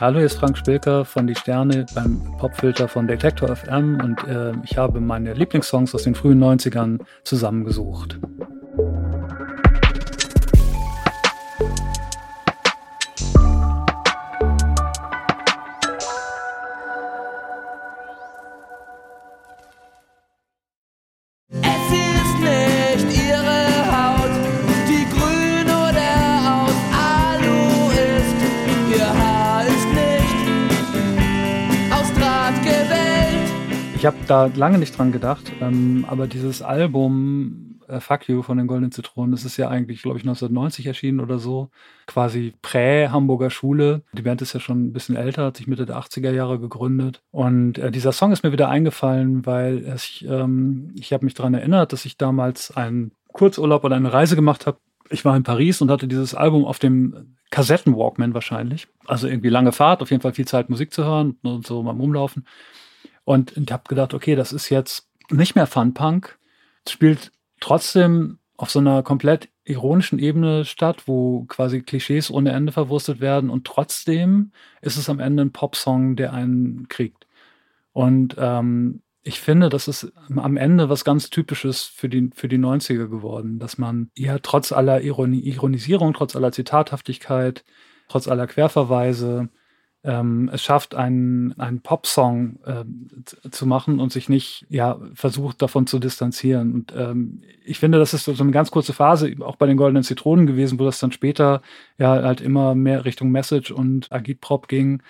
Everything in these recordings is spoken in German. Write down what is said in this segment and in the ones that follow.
Hallo, hier ist Frank Spilker von Die Sterne beim Popfilter von Detektor FM und äh, ich habe meine Lieblingssongs aus den frühen 90ern zusammengesucht. Ich habe da lange nicht dran gedacht, ähm, aber dieses Album äh, Fuck You von den Goldenen Zitronen, das ist ja eigentlich, glaube ich, 1990 erschienen oder so. Quasi Prä-Hamburger Schule. Die Band ist ja schon ein bisschen älter, hat sich Mitte der 80er Jahre gegründet. Und äh, dieser Song ist mir wieder eingefallen, weil ich, ähm, ich habe mich daran erinnert, dass ich damals einen Kurzurlaub oder eine Reise gemacht habe. Ich war in Paris und hatte dieses Album auf dem Kassetten-Walkman wahrscheinlich. Also irgendwie lange Fahrt, auf jeden Fall viel Zeit Musik zu hören und so beim Rumlaufen. Und ich habe gedacht, okay, das ist jetzt nicht mehr Funpunk. Es spielt trotzdem auf so einer komplett ironischen Ebene statt, wo quasi Klischees ohne Ende verwurstet werden und trotzdem ist es am Ende ein Popsong, der einen kriegt. Und ähm, ich finde, das ist am Ende was ganz Typisches für die, für die 90er geworden, dass man ja trotz aller Ironie, Ironisierung, trotz aller Zitathaftigkeit, trotz aller Querverweise ähm, es schafft, einen, einen Popsong äh, zu machen und sich nicht ja, versucht, davon zu distanzieren. Und ähm, ich finde, das ist so eine ganz kurze Phase, auch bei den Goldenen Zitronen gewesen, wo das dann später ja halt immer mehr Richtung Message und Agitprop ging.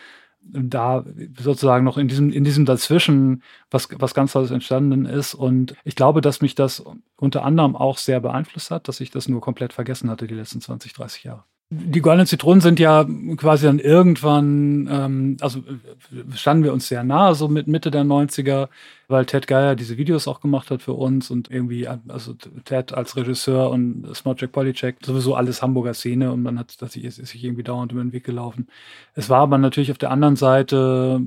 Da sozusagen noch in diesem, in diesem Dazwischen was, was ganz Tolles entstanden ist. Und ich glaube, dass mich das unter anderem auch sehr beeinflusst hat, dass ich das nur komplett vergessen hatte die letzten 20, 30 Jahre. Die goldenen Zitronen sind ja quasi dann irgendwann, ähm, also äh, standen wir uns sehr nahe, so mit Mitte der 90er, weil Ted Geier diese Videos auch gemacht hat für uns und irgendwie, also Ted als Regisseur und Smodjack Polycheck, sowieso alles Hamburger Szene und man hat, dass ich, ist sich irgendwie dauernd über den Weg gelaufen. Es war aber natürlich auf der anderen Seite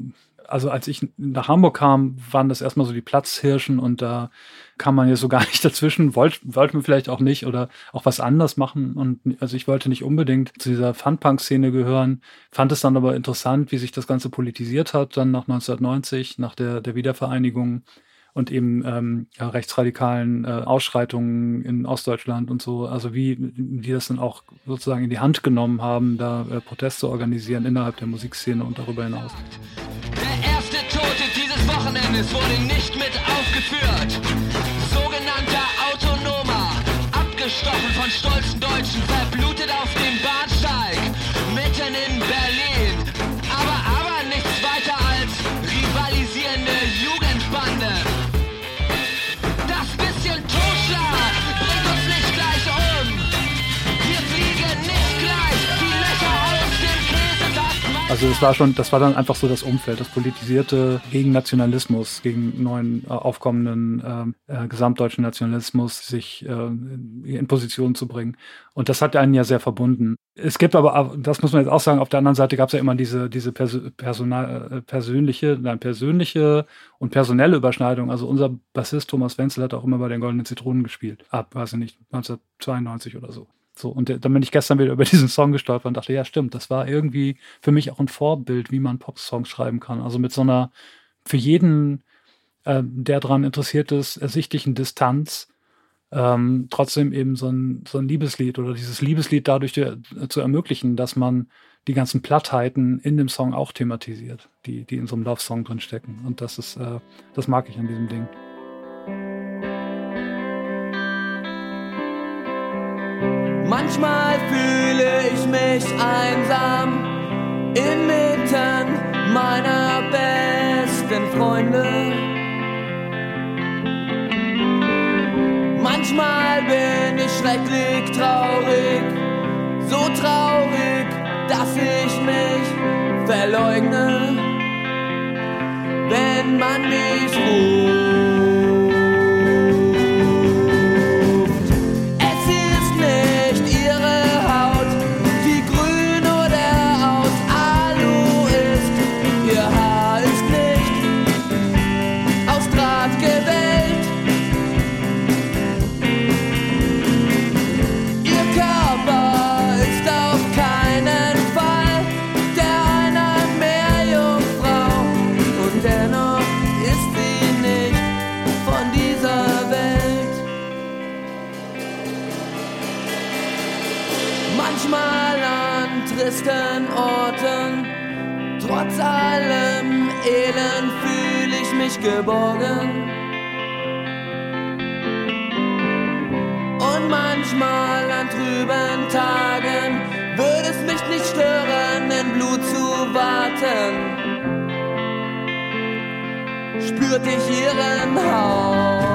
also als ich nach Hamburg kam, waren das erstmal so die Platzhirschen und da kam man ja so gar nicht dazwischen, wollte wollt man vielleicht auch nicht oder auch was anders machen. Und also ich wollte nicht unbedingt zu dieser Funpunk-Szene gehören, fand es dann aber interessant, wie sich das Ganze politisiert hat, dann nach 1990, nach der, der Wiedervereinigung und eben ähm, ja, rechtsradikalen äh, Ausschreitungen in Ostdeutschland und so, also wie die das dann auch sozusagen in die Hand genommen haben, da äh, Proteste organisieren innerhalb der Musikszene und darüber hinaus. Der erste Tote dieses Wochenendes wurde nicht mit aufgeführt. Sogenannter Autonomer, abgestochen von stolzen Deutschen, verblutet auf dem Bahnsteig, Also es war schon, das war dann einfach so das Umfeld, das politisierte gegen Nationalismus, gegen neuen äh, aufkommenden äh, äh, gesamtdeutschen Nationalismus, sich äh, in Position zu bringen. Und das hat einen ja sehr verbunden. Es gibt aber, das muss man jetzt auch sagen, auf der anderen Seite gab es ja immer diese, diese Pers Personal, äh, persönliche, nein, persönliche und personelle Überschneidung. Also unser Bassist Thomas Wenzel hat auch immer bei den Goldenen Zitronen gespielt, ab, weiß ich nicht, 1992 oder so. So, und dann bin ich gestern wieder über diesen Song gestolpert und dachte, ja, stimmt, das war irgendwie für mich auch ein Vorbild, wie man Pop-Songs schreiben kann. Also mit so einer für jeden, äh, der daran interessiert ist, ersichtlichen Distanz, ähm, trotzdem eben so ein, so ein Liebeslied oder dieses Liebeslied dadurch de, äh, zu ermöglichen, dass man die ganzen Plattheiten in dem Song auch thematisiert, die, die in so einem Love-Song drin stecken. Und das ist, äh, das mag ich an diesem Ding. Manchmal fühle ich mich einsam inmitten meiner besten Freunde. Manchmal bin ich schrecklich traurig, so traurig, dass ich mich verleugne, wenn man mich ruft. Dunkelsten Orten. Trotz allem Elend fühle ich mich geborgen. Und manchmal an trüben Tagen würde es mich nicht stören, in Blut zu warten. Spürte ich ihren Hauch.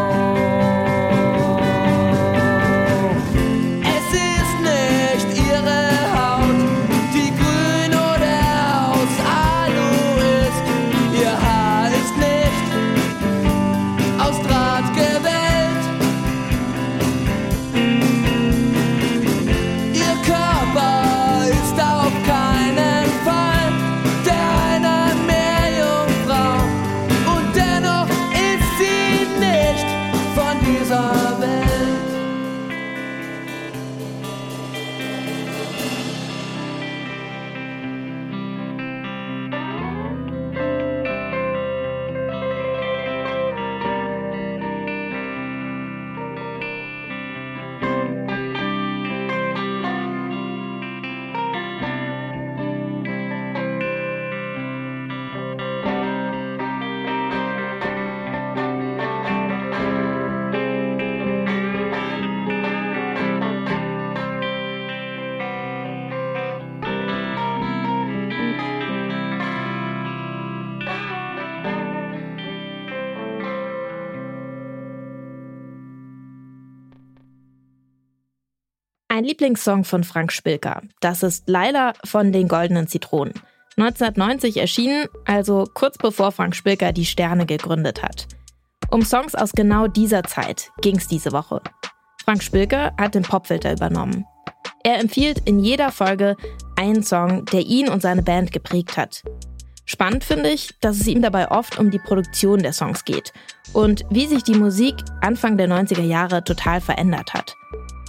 ihre Mein Lieblingssong von Frank Spilker. Das ist leider von den Goldenen Zitronen. 1990 erschienen, also kurz bevor Frank Spilker die Sterne gegründet hat. Um Songs aus genau dieser Zeit ging es diese Woche. Frank Spilker hat den Popfilter übernommen. Er empfiehlt in jeder Folge einen Song, der ihn und seine Band geprägt hat. Spannend finde ich, dass es ihm dabei oft um die Produktion der Songs geht und wie sich die Musik Anfang der 90er Jahre total verändert hat.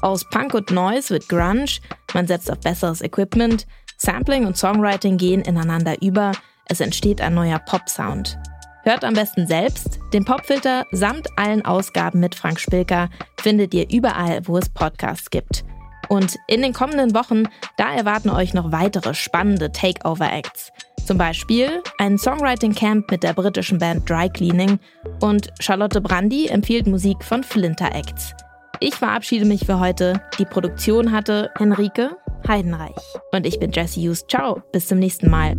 Aus Punk und Noise wird Grunge, man setzt auf besseres Equipment, Sampling und Songwriting gehen ineinander über, es entsteht ein neuer Pop-Sound. Hört am besten selbst. Den Popfilter samt allen Ausgaben mit Frank Spilker findet ihr überall, wo es Podcasts gibt. Und in den kommenden Wochen, da erwarten euch noch weitere spannende Takeover-Acts. Zum Beispiel ein Songwriting-Camp mit der britischen Band Dry Cleaning und Charlotte Brandy empfiehlt Musik von Flinter Acts. Ich verabschiede mich für heute. Die Produktion hatte Henrike Heidenreich. Und ich bin Jesse Hughes. Ciao, bis zum nächsten Mal.